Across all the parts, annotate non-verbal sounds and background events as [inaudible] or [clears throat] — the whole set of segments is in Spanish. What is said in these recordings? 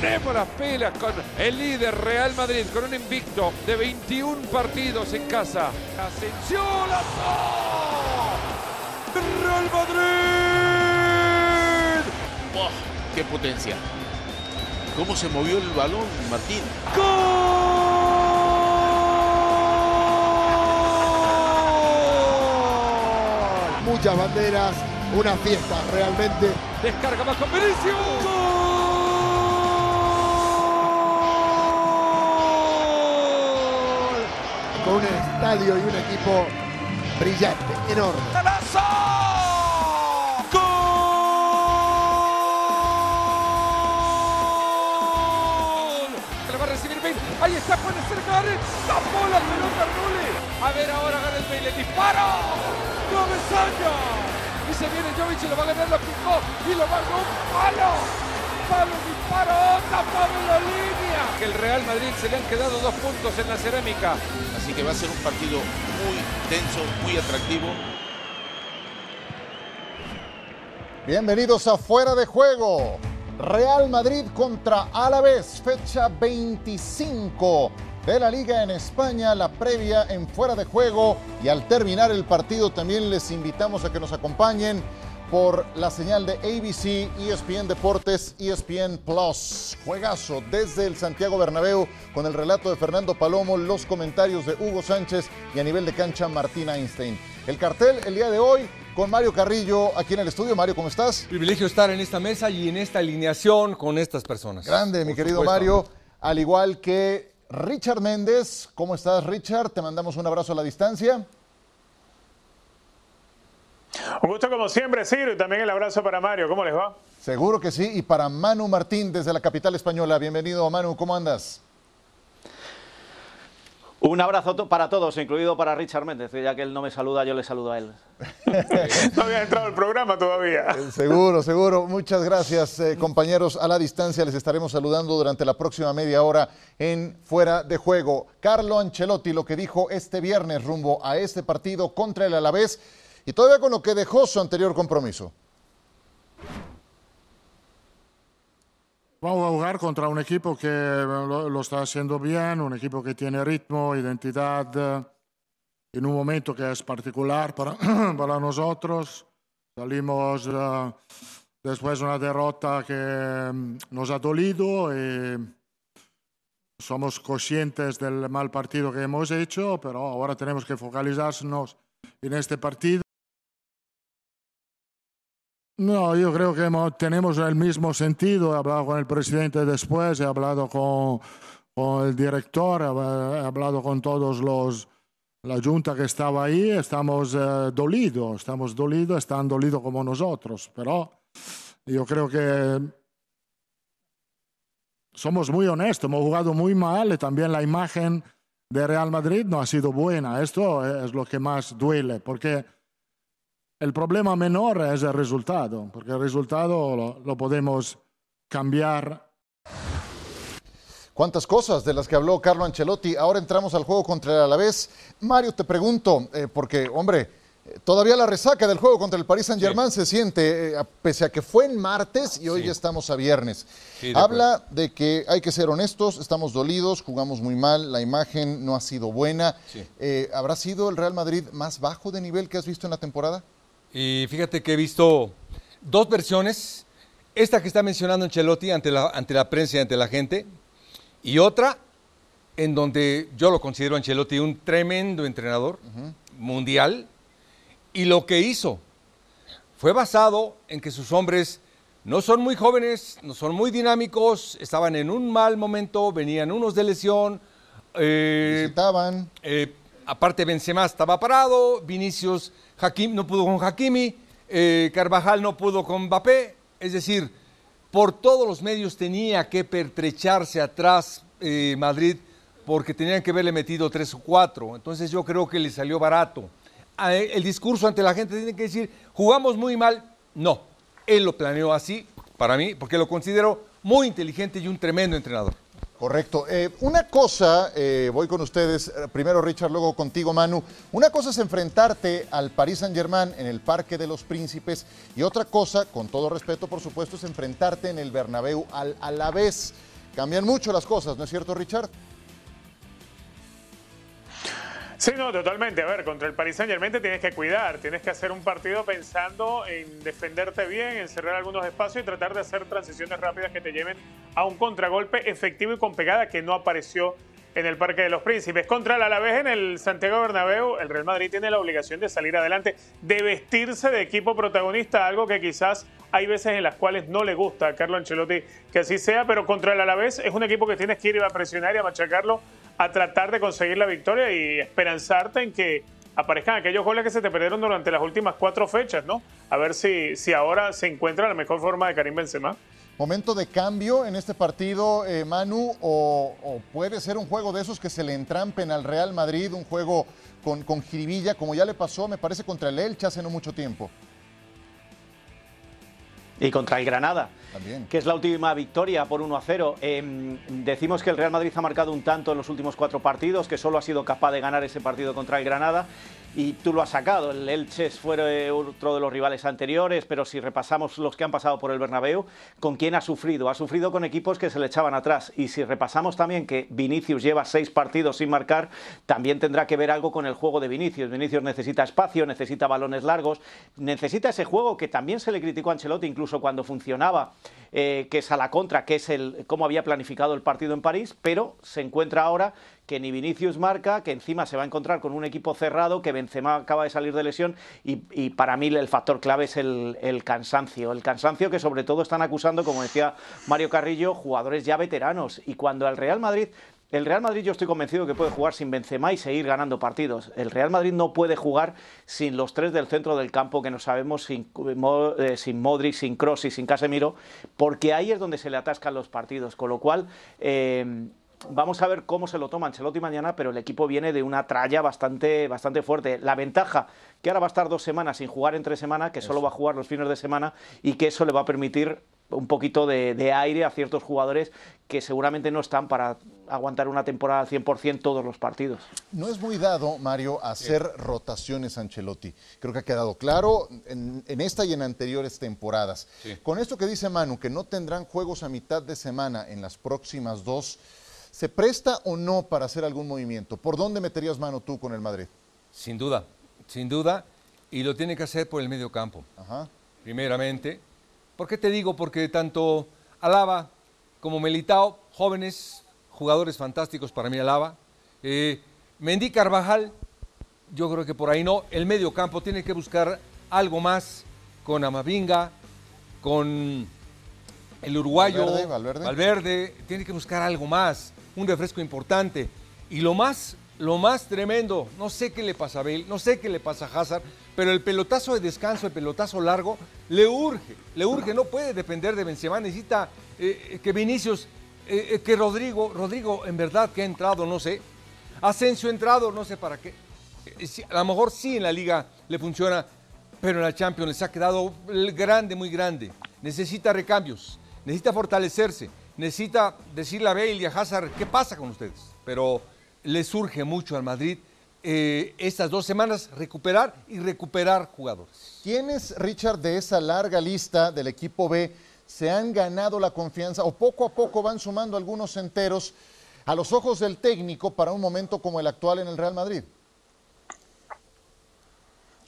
ponemos las pelas con el líder Real Madrid, con un invicto de 21 partidos en casa. Asensio Real Madrid. ¡Qué potencia! ¿Cómo se movió el balón, Martín? ¡Gol! Muchas banderas, una fiesta realmente. Descarga más con Vinicius. ¡Gol! Con un estadio y un equipo brillante, enorme. ¡Golazo! ¡Gol! Que le va a recibir Bale. Ahí está, puede ser Gareth. Tapó la pelota Rulli. A ver ahora Gareth Bale. ¡Disparo! ¡Cabezaña! Y se viene Jovic y lo va a ganar, lo picó y lo va a un palo. Palo, disparo, tapado en la línea. Que el Real Madrid se le han quedado dos puntos en la cerámica. Así que va a ser un partido muy tenso, muy atractivo. Bienvenidos a Fuera de Juego. Real Madrid contra Alavés, fecha 25 de la liga en España, la previa en Fuera de Juego. Y al terminar el partido también les invitamos a que nos acompañen por la señal de ABC, ESPN Deportes, ESPN Plus. Juegazo desde el Santiago Bernabéu con el relato de Fernando Palomo, los comentarios de Hugo Sánchez y a nivel de cancha Martín Einstein. El cartel el día de hoy con Mario Carrillo aquí en el estudio. Mario, ¿cómo estás? Privilegio estar en esta mesa y en esta alineación con estas personas. Grande, mi Por querido supuesto. Mario. Al igual que Richard Méndez. ¿Cómo estás, Richard? Te mandamos un abrazo a la distancia. Un gusto como siempre, Ciro, y también el abrazo para Mario. ¿Cómo les va? Seguro que sí. Y para Manu Martín desde la capital española. Bienvenido, Manu. ¿Cómo andas? Un abrazo to- para todos, incluido para Richard Méndez, que ya que él no me saluda, yo le saludo a él. [laughs] No había entrado al programa todavía. Seguro, seguro. Muchas gracias, eh, compañeros. A la distancia les estaremos saludando durante la próxima media hora en Fuera de Juego. Carlo Ancelotti, lo que dijo este viernes rumbo a este partido contra el Alavés y todavía con lo que dejó su anterior compromiso. Vamos a jugar contra un equipo que lo, está haciendo bien, un equipo que tiene ritmo, identidad, eh, en un momento que es particular para, [clears throat] para nosotros. Salimos eh, después de una derrota que mm, nos ha dolido y somos conscientes del mal partido que hemos hecho, pero ahora tenemos que focalizarnos en este partido. No, yo creo que hemos- tenemos el mismo sentido. He hablado con el presidente después, he hablado con, con el director, he, hablado con todos los la junta que estaba ahí. Estamos eh, dolidos, estamos dolidos, están dolidos como nosotros, pero yo creo que somos muy honestos, hemos jugado muy mal y también la imagen de Real Madrid no ha sido buena. Esto es lo que más duele, porque el problema menor es el resultado, porque el resultado lo, lo podemos cambiar Cuántas cosas de las que habló Carlo Ancelotti. Ahora entramos al juego contra el Alavés. Mario, te pregunto, eh, porque, hombre, todavía la resaca del juego contra el Paris Saint-Germain se siente, eh, pese a que fue en martes y hoy ya estamos a viernes. Sí, de Habla de que hay que ser honestos, estamos dolidos, jugamos muy mal, la imagen no ha sido buena. Sí. Eh, ¿Habrá sido el Real Madrid más bajo de nivel que has visto en la temporada? Y fíjate que he visto dos versiones. Esta que está mencionando Ancelotti ante la, ante la prensa y ante la gente. Y otra en donde yo lo considero Ancelotti un tremendo entrenador mundial. Y lo que hizo fue basado en que sus hombres no son muy jóvenes, no son muy dinámicos, estaban en un mal momento, venían unos de lesión. eh, Visitaban. eh, aparte Benzema estaba parado, Vinicius no pudo con Hakimi, eh, Carvajal no pudo con Mbappé, es decir, por todos los medios tenía que pertrecharse atrás eh, Madrid porque tenían que haberle metido tres o cuatro, entonces yo creo que le salió barato. A él- El discurso ante la gente tiene que decir, jugamos muy mal, no, él lo planeó así para mí porque lo considero muy inteligente y un tremendo entrenador. Correcto. Eh, una cosa, eh, voy con ustedes, eh, primero Richard, luego contigo Manu. Una cosa es enfrentarte al Paris Saint Germain en el Parque de los Príncipes y otra cosa, con todo respeto por supuesto, es enfrentarte en el Bernabéu al Alavés. Cambian mucho las cosas, ¿no es cierto Richard? Sí, no, totalmente. A ver, contra el Paris Saint Germain te tienes que cuidar, tienes que hacer un partido pensando en defenderte bien, en cerrar algunos espacios y tratar de hacer transiciones rápidas que te lleven a un contragolpe efectivo y con pegada que no apareció en el Parque de los Príncipes. Contra el Alavés en el Santiago Bernabéu, el Real Madrid tiene la obligación de salir adelante, de vestirse de equipo protagonista, algo que quizás hay veces en las cuales no le gusta a Carlo Ancelotti que así sea, pero contra el Alavés es un equipo que tienes que ir a presionar y a machacarlo a tratar de conseguir la victoria y esperanzarte en que aparezcan aquellos goles que se te perdieron durante las últimas cuatro fechas, ¿no? A ver si, si ahora se encuentra la mejor forma de Karim Benzema. Momento de cambio en este partido, eh, Manu, o, puede ser un juego de esos que se le entrampen al Real Madrid, un juego con, con jiribilla, como ya le pasó, me parece, contra el Elche hace no mucho tiempo. Y contra el Granada, que es la última victoria por 1 a 0. Em, decimos que el Real Madrid ha marcado un tanto en los últimos cuatro partidos, que solo ha sido capaz de ganar ese partido contra el Granada y tú lo has sacado. El Elche fue otro de los rivales anteriores, pero si repasamos los que han pasado por el Bernabéu, ¿con quién ha sufrido? Ha sufrido con equipos que se le echaban atrás. Y si repasamos también que Vinicius lleva seis partidos sin marcar, también tendrá que ver algo con el juego de Vinicius. Vinicius necesita espacio, necesita balones largos, necesita ese juego que también se le criticó a Ancelotti incluso cuando funcionaba, eh, que es a la contra, que es el cómo había planificado el partido en París, pero se encuentra ahora que ni Vinicius marca, que encima se va a encontrar con un equipo cerrado, que Benzema acaba de salir de lesión y, para mí el factor clave es el, cansancio. El cansancio que sobre todo están acusando, como decía Mario Carrillo, jugadores ya veteranos. Y cuando el Real Madrid el Real Madrid yo estoy convencido que puede jugar sin Benzema y seguir ganando partidos. El Real Madrid no puede jugar sin los tres del centro del campo que no sabemos, sin, eh, sin Modric, sin Kroos y sin Casemiro, porque ahí es donde se le atascan los partidos. Con lo cual, eh, Vamos a ver cómo se lo toma Ancelotti mañana, pero el equipo viene de una tralla bastante, bastante fuerte. La ventaja que ahora va a estar dos semanas sin jugar entre semana, que solo va a jugar los fines de semana y que eso le va a permitir un poquito de, aire a ciertos jugadores que seguramente no están para aguantar una temporada al 100% todos los partidos. No es muy dado, Mario, hacer rotaciones Ancelotti. Creo que ha quedado claro en, esta y en anteriores temporadas. Con esto que dice Manu, que no tendrán juegos a mitad de semana en las próximas dos ¿Se presta o no para hacer algún movimiento? ¿Por dónde meterías mano tú con el Madrid? Sin duda, sin duda, y lo tiene que hacer por el medio campo. Primeramente. ¿Por qué te digo? Porque tanto Alaba como Melitao, jóvenes, jugadores fantásticos para mí Alaba. Eh, Mendy Carvajal, yo creo que por ahí no. El medio campo tiene que buscar algo más con Amavinga, con el uruguayo Valverde, Valverde, tiene que buscar algo más un refresco importante. Y lo más, lo más tremendo, no sé qué le pasa a Bale, no sé qué le pasa a Hazard, pero el pelotazo de descanso, el pelotazo largo, le urge, le urge, no puede depender de Benzema, necesita eh, que Vinicius, eh, eh, que Rodrigo, Rodrigo en verdad que ha entrado, no sé, Asensio ha entrado, no sé para qué. A lo mejor sí en la liga le funciona, pero en la Champions les ha quedado grande, muy grande. Necesita recambios, necesita fortalecerse necesita decirle a Bale y a Hazard qué pasa con ustedes. Pero le surge mucho al Madrid eh, estas dos semanas recuperar y recuperar jugadores. ¿Quiénes, Richard, de esa larga lista del equipo B se han ganado la confianza o poco a poco van sumando algunos enteros a los ojos del técnico para un momento como el actual en el Real Madrid?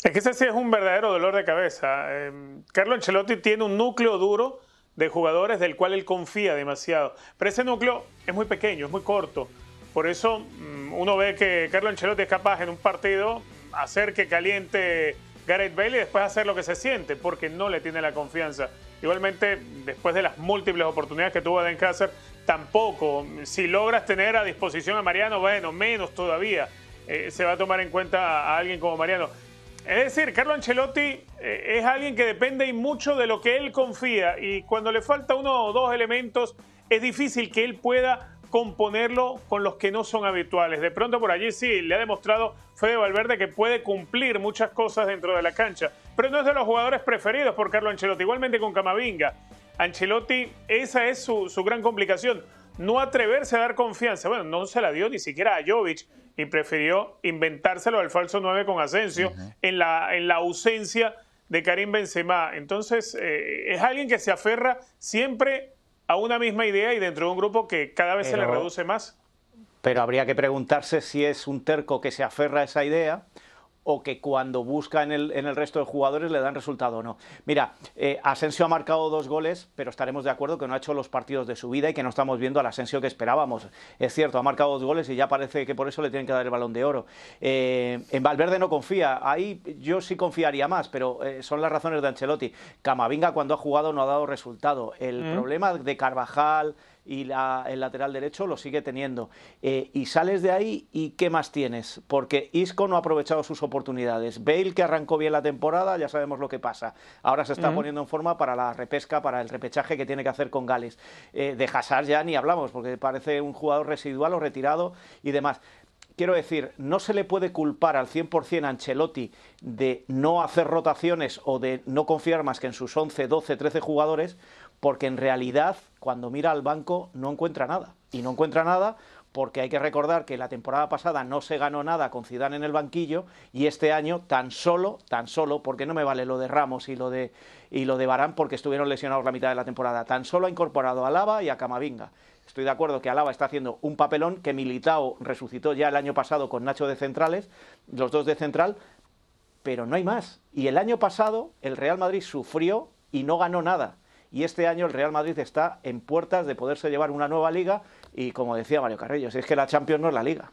Es que ese sí es un verdadero dolor de cabeza. Eh, Carlo Ancelotti tiene un núcleo duro de jugadores del cual él confía demasiado. Pero ese núcleo es muy pequeño, es muy corto. Por eso mm, uno ve que Carlo Ancelotti es capaz en un partido hacer que caliente Gareth Bale y después hacer lo que se siente, porque no le tiene la confianza. Igualmente, después de las múltiples oportunidades que tuvo Den Hazard, tampoco. Si logras tener a disposición a Mariano, bueno, menos todavía. Eh, se va a tomar en cuenta a alguien como Mariano. Es decir, Carlo Ancelotti eh, es alguien que depende mucho de lo que él confía y cuando le falta uno o dos elementos es difícil que él pueda componerlo con los que no son habituales. De pronto por allí sí, le ha demostrado Fede Valverde que puede cumplir muchas cosas dentro de la cancha, pero no es de los jugadores preferidos por Carlo Ancelotti, igualmente con Camavinga. Ancelotti, esa es su, su gran complicación no atreverse a dar confianza. Bueno, no se la dio ni siquiera a Jovic y prefirió inventárselo al falso 9 con Asensio en, la, en la ausencia de Karim Benzema. Entonces, eh, es alguien que se aferra siempre a una misma idea y dentro de un grupo que cada vez se le reduce más. Pero habría que preguntarse si es un terco que se aferra a esa idea o que cuando busca en el, en el resto de jugadores le dan resultado o no. Mira, eh, Asensio ha marcado dos goles, pero estaremos de acuerdo que no ha hecho los partidos de su vida y que no estamos viendo al Asensio que esperábamos. Es cierto, ha marcado dos goles y ya parece que por eso le tienen que dar el balón de oro. Eh, en Valverde no confía, ahí yo sí confiaría más, pero eh, son las razones de Ancelotti. Camavinga cuando ha jugado no ha dado resultado. El mm. problema de Carvajal, y el lateral derecho lo sigue teniendo. Eh, y sales de ahí y ¿qué más tienes? Porque Isco no ha aprovechado sus oportunidades. Bale, que arrancó bien la temporada, ya sabemos lo que pasa. Ahora se está poniendo en forma para la repesca, para el repechaje que tiene que hacer con Gales. Eh, de Hazard ya ni hablamos, porque parece un jugador residual o retirado y demás quiero decir, no se le puede culpar al 100% a Ancelotti de no hacer rotaciones o de no confiar más que en sus 11, 12, 13 jugadores, porque en realidad cuando mira al banco no encuentra nada. Y no encuentra nada porque hay que recordar que la temporada pasada no se ganó nada con Zidane en el banquillo y este año tan solo, tan solo, porque no me vale lo de Ramos y lo de, y lo de Barán porque estuvieron lesionados la mitad de la temporada, tan solo ha incorporado a Lava y a Camavinga. Estoy de acuerdo que Alaba está haciendo un papelón que Militao resucitó ya el año pasado con Nacho de centrales, los dos de central, pero no hay más. Y el año pasado el Real Madrid sufrió y no ganó nada y este año el Real Madrid está en puertas de poderse llevar una nueva liga y como decía Mario Carrillo, si es que la Champions no es la liga.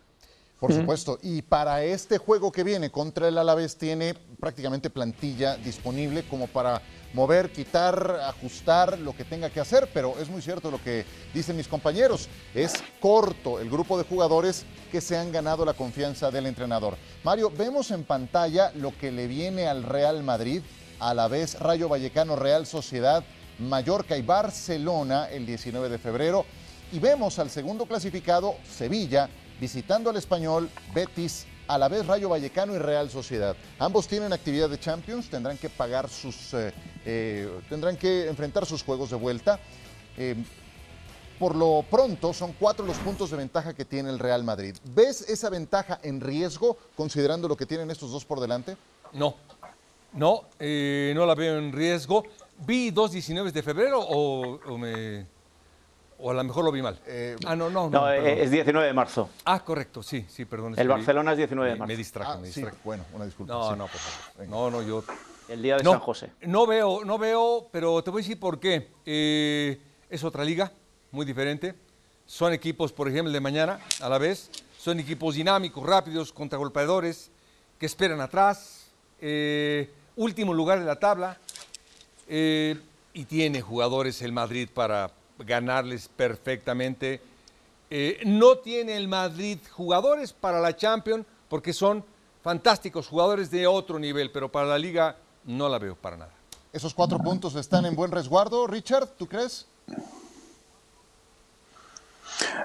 Por supuesto, y para este juego que viene contra el Alavés tiene prácticamente plantilla disponible como para mover, quitar, ajustar lo que tenga que hacer, pero es muy cierto lo que dicen mis compañeros, es corto el grupo de jugadores que se han ganado la confianza del entrenador. Mario, vemos en pantalla lo que le viene al Real Madrid, a la vez Rayo Vallecano Real Sociedad Mallorca y Barcelona el 19 de febrero. Y vemos al segundo clasificado, Sevilla, visitando al español Betis, a la vez Rayo Vallecano y Real Sociedad. Ambos tienen actividad de Champions, tendrán que pagar sus, eh, eh, tendrán que enfrentar sus juegos de vuelta. Eh, por lo pronto son cuatro los puntos de ventaja que tiene el Real Madrid. ¿Ves esa ventaja en riesgo considerando lo que tienen estos dos por delante? No, no, no la veo en riesgo. ¿Vi dos 19 de febrero o, me... O a lo mejor lo vi mal. Eh, ah, no, no. No, eh, es 19 de marzo. Ah, correcto, sí, sí, perdón. El Barcelona es 19 de marzo. Me, distrajo, ah, me distrajo. bueno, una disculpa. No, no, por favor. No, no, yo... El día de San José. No veo, no veo, pero te voy a decir por qué. Eh, es otra liga, muy diferente. Son equipos, por ejemplo, de mañana, a la vez. Son equipos dinámicos, rápidos, contragolpeadores, que esperan atrás. último lugar de la tabla eh, y tiene jugadores el Madrid para ganarles perfectamente. Eh, no tiene el Madrid jugadores para la Champions porque son fantásticos jugadores de otro nivel, pero para la liga no la veo para nada. Esos cuatro puntos están en buen resguardo, Richard, ¿tú crees?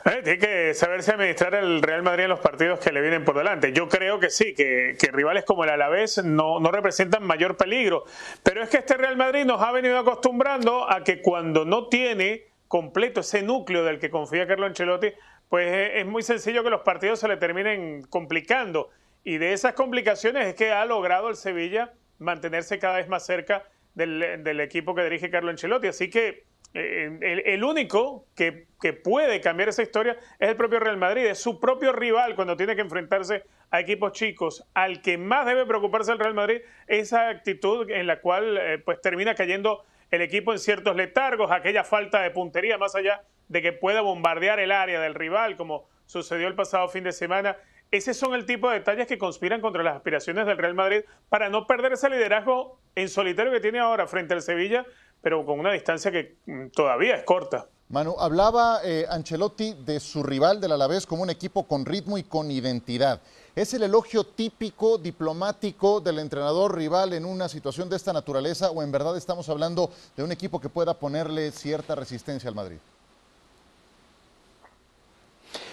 Eh, tiene que saberse administrar el Real Madrid en los partidos que le vienen por delante. Yo creo que sí, que, rivales como el Alavés no, no representan mayor peligro. Pero es que este Real Madrid nos ha venido acostumbrando a que cuando no tiene completo ese núcleo del que confía Carlo Ancelotti, pues eh, es muy sencillo que los partidos se le terminen complicando. Y de esas complicaciones es que ha logrado el Sevilla mantenerse cada vez más cerca del, del equipo que dirige Carlo Ancelotti. Así que el, único que, puede cambiar esa historia es el propio Real Madrid, es su propio rival cuando tiene que enfrentarse a equipos chicos. Al que más debe preocuparse el Real Madrid esa actitud en la cual eh, pues termina cayendo el equipo en ciertos letargos, aquella falta de puntería, más allá de que pueda bombardear el área del rival, como sucedió el pasado fin de semana. Ese son el tipo de detalles que conspiran contra las aspiraciones del Real Madrid para no perder ese liderazgo en solitario que tiene ahora frente al Sevilla, pero con una distancia que mm, todavía es corta. Manu, hablaba eh, Ancelotti de su rival del Alavés como un equipo con ritmo y con identidad. ¿Es el elogio típico diplomático del entrenador rival en una situación de esta naturaleza o en verdad estamos hablando de un equipo que pueda ponerle cierta resistencia al Madrid?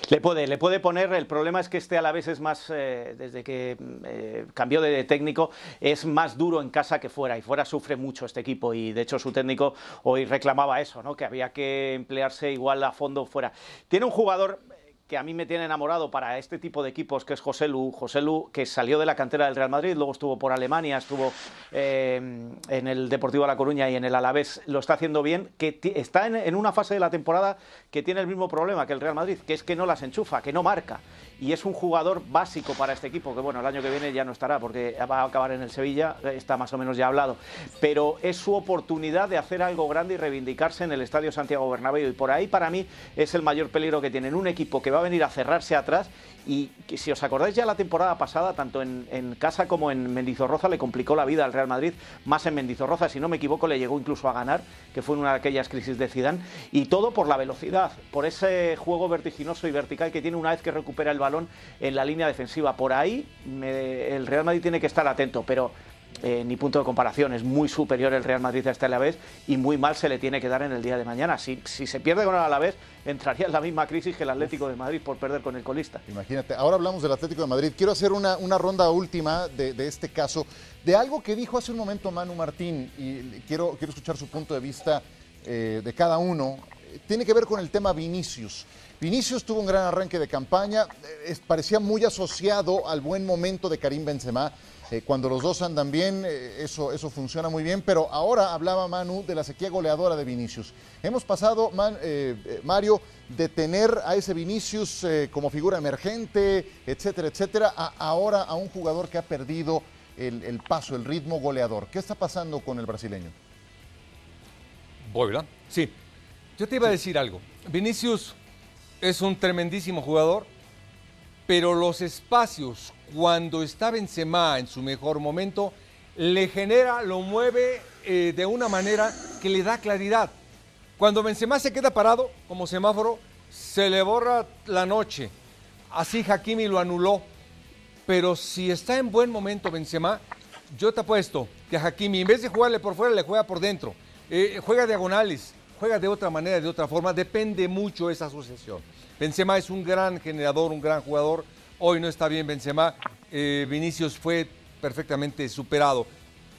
Le puede, le puede poner, el problema es que este Alavés es más, eh, desde que eh, cambió de técnico, es más duro en casa que fuera, y fuera sufre mucho este equipo, y de hecho su técnico hoy reclamaba eso, ¿no? que había que emplearse igual a fondo fuera. Tiene un jugador que a mí me tiene enamorado para este tipo de equipos, que es José Lu. José Lu, que salió de la cantera del Real Madrid, luego estuvo por Alemania, estuvo eh, en el Deportivo de La Coruña y en el Alavés, lo está haciendo bien, que está en, una fase de la temporada que tiene el mismo problema que el Real Madrid, que es que no las enchufa, que no marca. Y es un jugador básico para este equipo, que bueno, el año que viene ya no estará porque va a acabar en el Sevilla, está más o menos ya hablado. Pero es su oportunidad de hacer algo grande y reivindicarse en el Estadio Santiago Bernabéu. Y por ahí para mí es el mayor peligro que tienen un equipo que va a venir a cerrarse atrás. Y si os acordáis ya la temporada pasada, tanto en, casa como en Mendizorroza le complicó la vida al Real Madrid, más en Mendizorroza, si no me equivoco, le llegó incluso a ganar, que fue en una de aquellas crisis de Zidane, y todo por la velocidad, por ese juego vertiginoso y vertical que tiene una vez que recupera el balón en la línea defensiva. Por ahí el Real Madrid tiene que estar atento, pero eh, ni punto de comparación. Es muy superior el Real Madrid a este Alavés y muy mal se le tiene que dar en el día de mañana. Si, si se pierde con el Alavés, entraría en la misma crisis que el Atlético de Madrid por perder con el colista. Imagínate, ahora hablamos del Atlético de Madrid. Quiero hacer una, ronda última de, este caso, de algo que dijo hace un momento Manu Martín, y quiero, quiero escuchar su punto de vista eh, de cada uno. Tiene que ver con el tema Vinicius. Vinicius tuvo un gran arranque de campaña, eh, parecía muy asociado al buen momento de Karim Benzema. Eh, cuando los dos andan bien, eh, eso, eso funciona muy bien, pero ahora hablaba Manu de la sequía goleadora de Vinicius. Hemos pasado, eh, Mario, de tener a ese Vinicius como figura emergente, etcétera, etcétera, a ahora a un jugador que ha perdido el, el paso, el ritmo goleador. ¿Qué está pasando con el brasileño? Voy, ¿verdad? Sí. Yo te iba a decir algo. Vinicius es un tremendísimo jugador, pero los espacios cuando está Benzema en su mejor momento, le genera, lo mueve eh, de una manera que le da claridad. Cuando Benzema se queda parado como semáforo, se le borra la noche. Así Hakimi lo anuló. Pero si está en buen momento Benzema, yo te apuesto que Hakimi, en vez de jugarle por fuera, le juega por dentro. Eh, juega diagonales, juega de otra manera, de otra forma. Depende mucho esa asociación. Benzema es un gran generador, un gran jugador. Hoy no está bien Benzema. Eh, Vinicius fue perfectamente superado.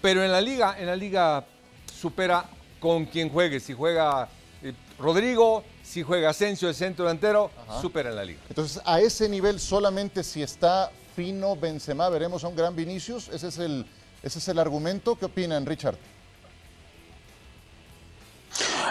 Pero en la liga, en la liga supera con quien juegue. Si juega eh, Rodrigo, si juega Asensio de centro delantero, supera en la liga. Entonces, a ese nivel solamente si está fino Benzema, veremos a un gran Vinicius. Ese es el, ese es el argumento. ¿Qué opinan, Richard?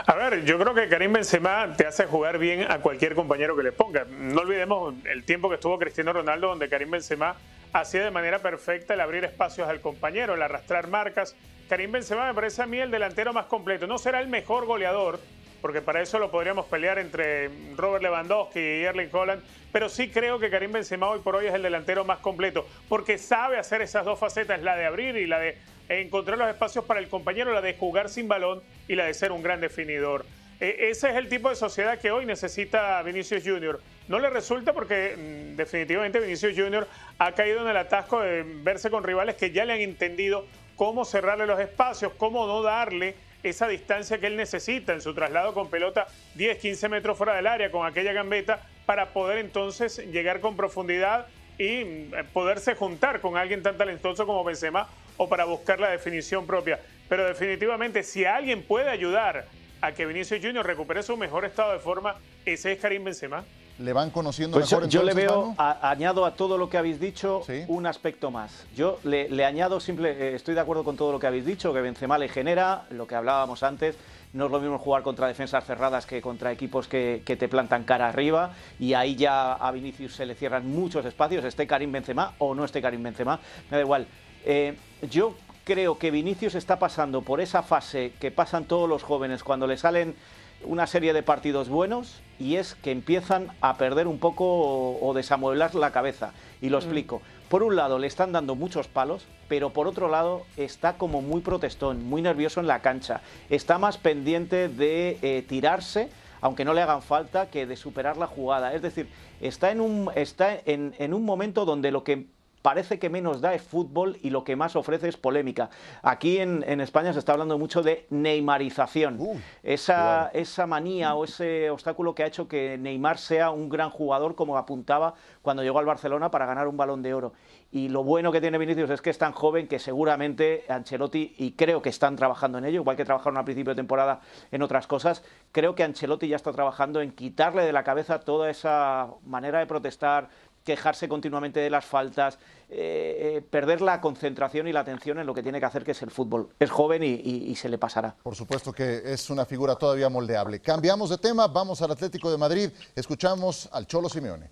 A ver, yo creo que Karim Benzema te hace jugar bien a cualquier compañero que le ponga. No olvidemos el tiempo que estuvo Cristiano Ronaldo, donde Karim Benzema hacía de manera perfecta el abrir espacios al compañero, el arrastrar marcas. Karim Benzema me parece a mí el delantero más completo. No será el mejor goleador, porque para eso lo podríamos pelear entre Robert Lewandowski y Erling Holland, pero sí creo que Karim Benzema hoy por hoy es el delantero más completo, porque sabe hacer esas dos facetas, la de abrir y la de encontrar los espacios para el compañero, la de jugar sin balón y la de ser un gran definidor. E, ese es el tipo de sociedad que hoy necesita Vinicius Junior. No le resulta porque mm, definitivamente Vinicius Junior ha caído en el atasco de verse con rivales que ya le han entendido cómo cerrarle los espacios, cómo no darle esa distancia que él necesita en su traslado con pelota 10, 15 metros fuera del área con aquella gambeta para poder entonces llegar con profundidad y mm, poderse juntar con alguien tan talentoso como Benzema o para buscar la definición propia. Pero definitivamente si alguien puede ayudar a que Vinicius Junior recupere su mejor estado de forma, ese es Karim Benzema. ¿Le van conociendo pues mejor? Yo, le veo, añado a todo lo que habéis dicho un aspecto más. Yo le, añado, simple, eh, estoy de acuerdo con todo lo que habéis dicho, que Benzema le genera, lo que hablábamos antes, no es lo mismo jugar contra defensas cerradas que contra equipos que, te plantan cara arriba y ahí ya a Vinicius se le cierran muchos espacios, esté Karim Benzema o no esté Karim Benzema, me da igual. Eh, yo creo que Vinicius está pasando por esa fase que pasan todos los jóvenes cuando le salen una serie de partidos buenos y es que empiezan a perder un poco o, desamueblar la cabeza. Y lo mm. explico. Por un lado le están dando muchos palos, pero por otro lado está como muy protestón, muy nervioso en la cancha. Está más pendiente de eh, tirarse, aunque no le hagan falta, que de superar la jugada. Es decir, está en un, está en un momento donde lo que parece que menos da es fútbol y lo que más ofrece es polémica. Aquí en, España se está hablando mucho de neymarización, esa, esa manía o ese obstáculo que ha hecho que Neymar sea un gran jugador como apuntaba cuando llegó al Barcelona para ganar un balón de oro. Y lo bueno que tiene Vinicius es que es tan joven que seguramente Ancelotti, y creo que están trabajando en ello, igual que trabajaron al principio de temporada en otras cosas, creo que Ancelotti ya está trabajando en quitarle de la cabeza toda esa manera de protestar, quejarse continuamente de las faltas, eh, eh, perder la concentración y la atención en lo que tiene que hacer, que es el fútbol. Es joven y, se le pasará. Por supuesto que es una figura todavía moldeable. Cambiamos de tema, vamos al Atlético de Madrid, escuchamos al Cholo Simeone.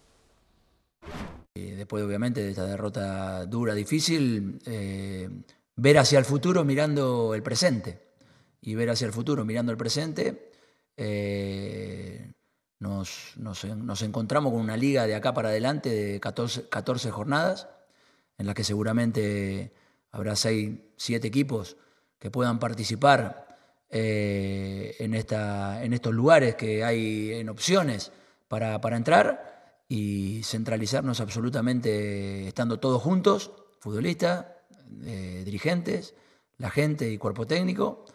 Eh, después, obviamente, de esta derrota dura, difícil, ver hacia el futuro mirando el presente. Y ver hacia el futuro mirando el presente nos, nos, encontramos con una liga de acá para adelante de 14, 14 jornadas, en la que seguramente habrá 6, 7 equipos que puedan participar eh, en, esta, en estos lugares que hay en opciones para, para entrar y centralizarnos absolutamente estando todos juntos, futbolistas, eh, dirigentes, la gente y cuerpo técnico,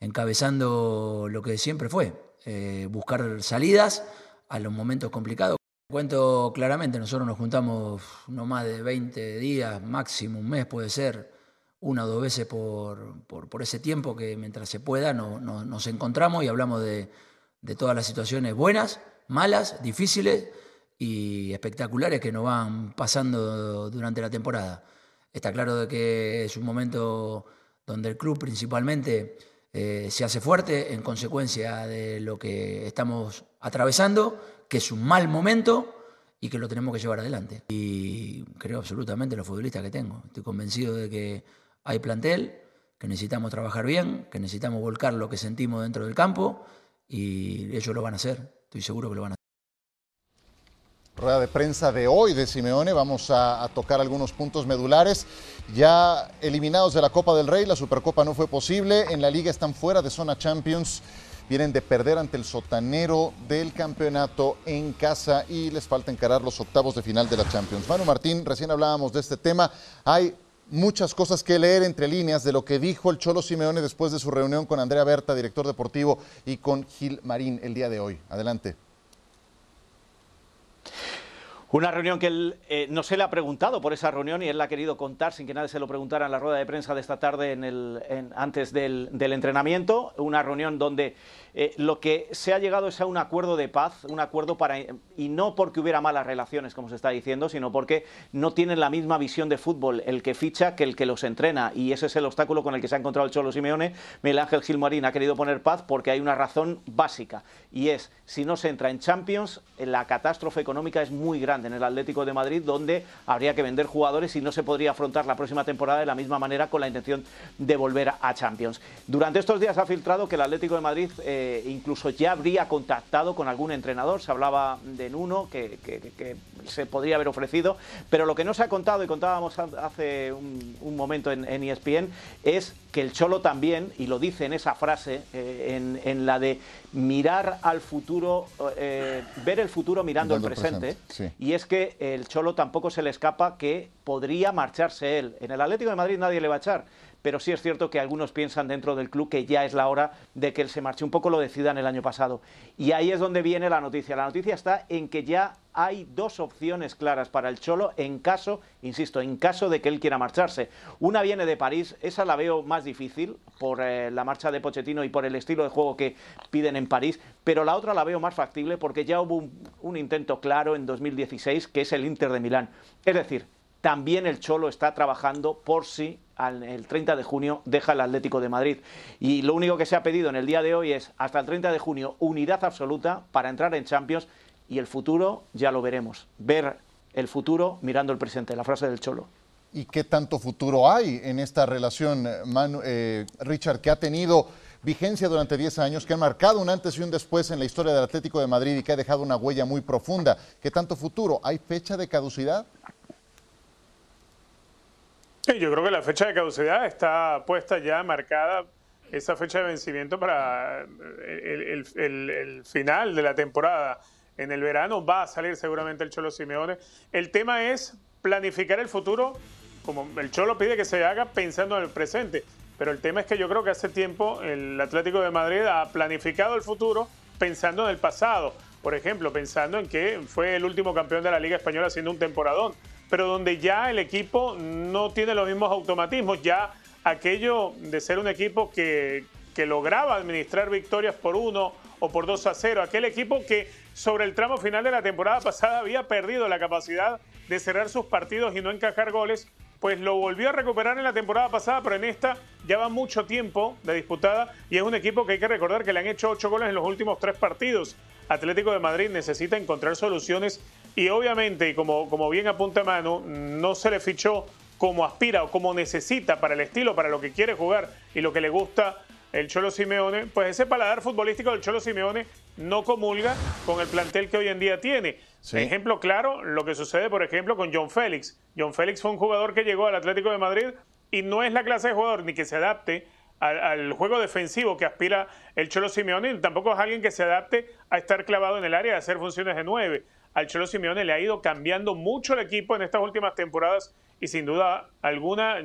encabezando lo que siempre fue, eh, buscar salidas a los momentos complicados. Cuento claramente, nosotros nos juntamos no más de 20 días, máximo un mes puede ser, una o dos veces por, por, ese tiempo que mientras se pueda nos encontramos y hablamos de, de, todas las situaciones buenas, malas, difíciles y espectaculares que nos van pasando durante la temporada. Está claro de que es un momento donde el club principalmente eh, se hace fuerte en consecuencia de lo que estamos atravesando, que es un mal momento y que lo tenemos que llevar adelante. Y creo absolutamente los futbolistas que tengo. Estoy convencido de que hay plantel, que necesitamos trabajar bien, que necesitamos volcar lo que sentimos dentro del campo y ellos lo van a hacer. Estoy seguro que lo van a hacer rueda de prensa de hoy de Simeone. Vamos a, tocar algunos puntos medulares. Ya eliminados de la Copa del Rey, la Supercopa no fue posible. En la liga están fuera de zona Champions. Vienen de perder ante el sotanero del campeonato en casa y les falta encarar los octavos de final de la Champions. Manu Martín, recién hablábamos de este tema. Hay muchas cosas que leer entre líneas de lo que dijo el Cholo Simeone después de su reunión con Andrea Berta, director deportivo, y con Gil Marín el día de hoy. Adelante. Una reunión que él eh, no se le ha preguntado por esa reunión y él la ha querido contar sin que nadie se lo preguntara en la rueda de prensa de esta tarde en el, antes del, del, entrenamiento. Una reunión donde eh, lo que se ha llegado es a un acuerdo de paz, un acuerdo para, y no porque hubiera malas relaciones, como se está diciendo, sino porque no tienen la misma visión de fútbol el que ficha que el que los entrena, y ese es el obstáculo con el que se ha encontrado el Cholo Simeone. Miguel Ángel Gilmarín ha querido poner paz porque hay una razón básica, y es, si no se entra en Champions, la catástrofe económica es muy grande en el Atlético de Madrid, donde habría que vender jugadores y no se podría afrontar la próxima temporada de la misma manera con la intención de volver a Champions. Durante estos días ha filtrado que el Atlético de Madrid... Eh, incluso ya habría contactado con algún entrenador, se hablaba de Nuno, que, se podría haber ofrecido, pero lo que no se ha contado, y contábamos hace un, momento en, ESPN, es que el Cholo también, y lo dice en esa frase, eh, en, la de mirar al futuro, eh, ver el futuro mirando, el presente, y es que el Cholo tampoco se le escapa que podría marcharse él. En el Atlético de Madrid nadie le va a echar pero sí es cierto que algunos piensan dentro del club que ya es la hora de que él se marche. Un poco lo decidan el año pasado. Y ahí es donde viene la noticia. La noticia está en que ya hay dos opciones claras para el Cholo en caso, insisto, en caso de que él quiera marcharse. Una viene de París, esa la veo más difícil por eh, la marcha de Pochettino y por el estilo de juego que piden en París, pero la otra la veo más factible porque ya hubo un, un intento claro en 2016 que es el Inter de Milán. Es decir, también el Cholo está trabajando por si el 30 de junio deja el Atlético de Madrid. Y lo único que se ha pedido en el día de hoy es hasta el 30 de junio unidad absoluta para entrar en Champions y el futuro ya lo veremos. Ver el futuro mirando el presente, la frase del Cholo. ¿Y qué tanto futuro hay en esta relación, eh, Richard, que ha tenido vigencia durante 10 años, que ha marcado un antes y un después en la historia del Atlético de Madrid y que ha dejado una huella muy profunda? ¿Qué tanto futuro? ¿Hay fecha de caducidad? Yo creo que la fecha de caducidad está puesta ya marcada, esa fecha de vencimiento para el, final de la temporada. En el verano va a salir seguramente el Cholo Simeone. El tema es planificar el futuro como el Cholo pide que se haga pensando en el presente. Pero el tema es que yo creo que hace tiempo el Atlético de Madrid ha planificado el futuro pensando en el pasado. Por ejemplo, pensando en que fue el último campeón de la Liga Española haciendo un temporadón. Pero donde ya el equipo no tiene los mismos automatismos, ya aquello de ser un equipo que, que lograba administrar victorias por uno o por dos a cero, aquel equipo que sobre el tramo final de la temporada pasada había perdido la capacidad de cerrar sus partidos y no encajar goles, pues lo volvió a recuperar en la temporada pasada, pero en esta ya va mucho tiempo de disputada y es un equipo que hay que recordar que le han hecho ocho goles en los últimos tres partidos. Atlético de Madrid necesita encontrar soluciones y obviamente, como, como bien apunta Manu, no se le fichó como aspira o como necesita para el estilo, para lo que quiere jugar y lo que le gusta el Cholo Simeone, pues ese paladar futbolístico del Cholo Simeone no comulga con el plantel que hoy en día tiene. Ejemplo claro, lo que sucede, por ejemplo, con John Félix. John Félix fue un jugador que llegó al Atlético de Madrid y no es la clase de jugador ni que se adapte al, juego defensivo que aspira el Cholo Simeone, tampoco es alguien que se adapte a estar clavado en el área, a hacer funciones de nueve. Al Cholo Simeone le ha ido cambiando mucho el equipo en estas últimas temporadas y sin duda alguna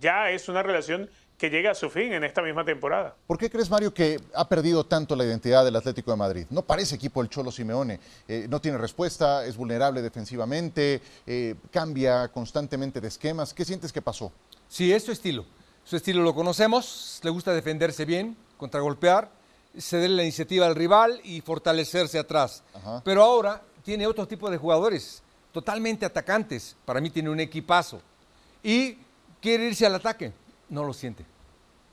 ya es una relación que llega a su fin en esta misma temporada. ¿Por qué crees, Mario, que ha perdido tanto la identidad del Atlético de Madrid? No parece equipo el Cholo Simeone. Eh, no tiene respuesta, es vulnerable defensivamente, eh, cambia constantemente de esquemas. ¿Qué sientes que pasó? Sí, es su estilo. Su estilo lo conocemos, le gusta defenderse bien, contragolpear, ceder la iniciativa al rival y fortalecerse atrás. Pero ahora tiene otro tipo de jugadores, totalmente atacantes. Para mí tiene un equipazo. Y quiere irse al ataque. No lo siente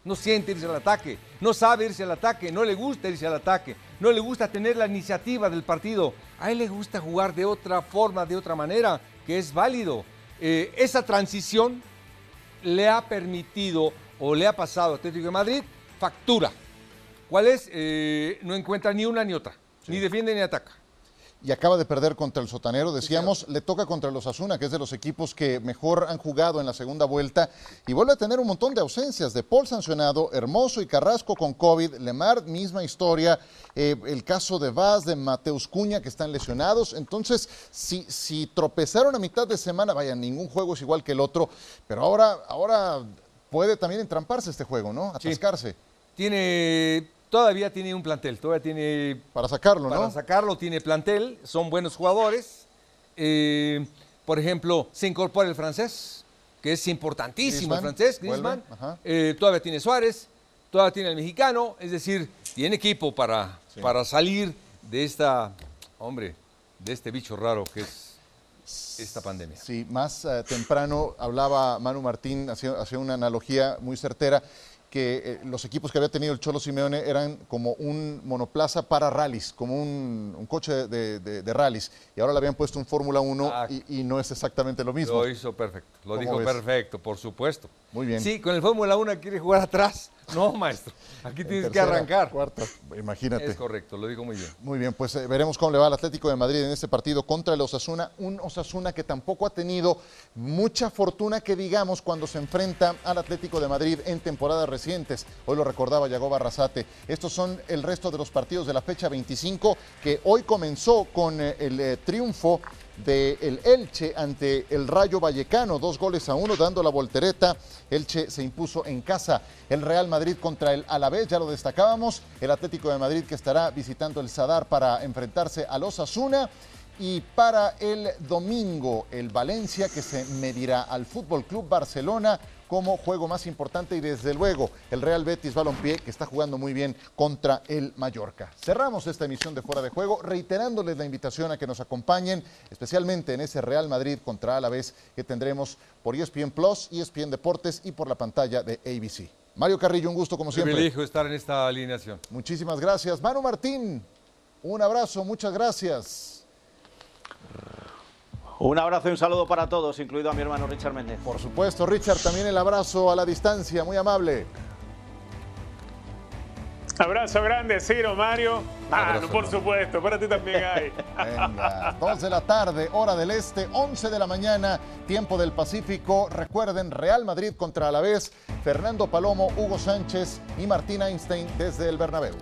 no siente irse al ataque, no sabe irse al ataque, no le gusta irse al ataque, no le gusta tener la iniciativa del partido. A él le gusta jugar de otra forma, de otra manera, que es válido. Eh, esa transición le ha permitido o le ha pasado a Atlético de Madrid factura. ¿Cuál es? Eh, no encuentra ni una ni otra, ni defiende ni ataca y acaba de perder contra el Sotanero. Decíamos, le toca contra los Asuna, que es de los equipos que mejor han jugado en la segunda vuelta, y vuelve a tener un montón de ausencias. De Paul sancionado, Hermoso y Carrasco con COVID, Lemar, misma historia, eh, el caso de Vaz, de Mateus Cuña, que están lesionados. Entonces, si, si tropezaron a mitad de semana, vaya, ningún juego es igual que el otro, pero ahora, ahora puede también entramparse este juego, ¿no? Atascarse. Tiene todavía tiene un plantel, todavía tiene... Para sacarlo, ¿no? Para sacarlo tiene plantel, son buenos jugadores. Eh, por ejemplo, se incorpora el francés, que es importantísimo el francés, Griezmann. Eh, todavía tiene Suárez, todavía tiene el mexicano, es decir, tiene equipo para, para salir de esta, hombre, de este bicho raro que es esta pandemia. Sí, más eh, temprano hablaba Manu Martín, hacía una analogía muy certera que eh, los equipos que había tenido el Cholo Simeone eran como un monoplaza para rallies, como un, coche de, de, rallies. Y ahora le habían puesto un Fórmula 1 ah. y, no es exactamente lo mismo. Lo hizo perfecto, lo dijo perfecto, por supuesto. Muy bien. Sí, con el Fórmula 1 quiere jugar atrás. No, [laughs] maestro. Aquí tienes que arrancar. Cuarta, imagínate. Es correcto, lo dijo muy bien. Muy bien, pues eh, veremos cómo le va al Atlético de Madrid en este partido contra el Osasuna. Un Osasuna que tampoco ha tenido mucha fortuna que digamos cuando se enfrenta al Atlético de Madrid en temporadas recientes. Hoy lo recordaba Yago Barrasate. Estos son el resto de los partidos de la fecha 25 que hoy comenzó con eh, el eh, triunfo del el Elche ante el Rayo Vallecano, dos goles a uno dando la voltereta. Elche se impuso en casa. El Real Madrid contra el Alavés, ya lo destacábamos. El Atlético de Madrid que estará visitando el Sadar para enfrentarse a los Asuna. Y para el domingo, el Valencia que se medirá al Fútbol Club Barcelona como juego más importante y desde luego el Real Betis Balompié que está jugando muy bien contra el Mallorca. Cerramos esta emisión de Fuera de Juego reiterándoles la invitación a que nos acompañen especialmente en ese Real Madrid contra Alavés que tendremos por ESPN Plus, ESPN Deportes y por la pantalla de ABC. Mario Carrillo, un gusto como siempre. Me elijo estar en esta alineación. Muchísimas gracias. Manu Martín, un abrazo, muchas gracias. Un abrazo y un saludo para todos, incluido a mi hermano Richard Méndez. Por supuesto, Richard, también el abrazo a la distancia, muy amable. Abrazo grande, Ciro, Mario. Ah, no, por supuesto, para ti también hay. [laughs] Venga, 2 de la tarde, hora del este, 11 de la mañana, tiempo del Pacífico. Recuerden, Real Madrid contra Alavés, Fernando Palomo, Hugo Sánchez y Martín Einstein desde el Bernabéu.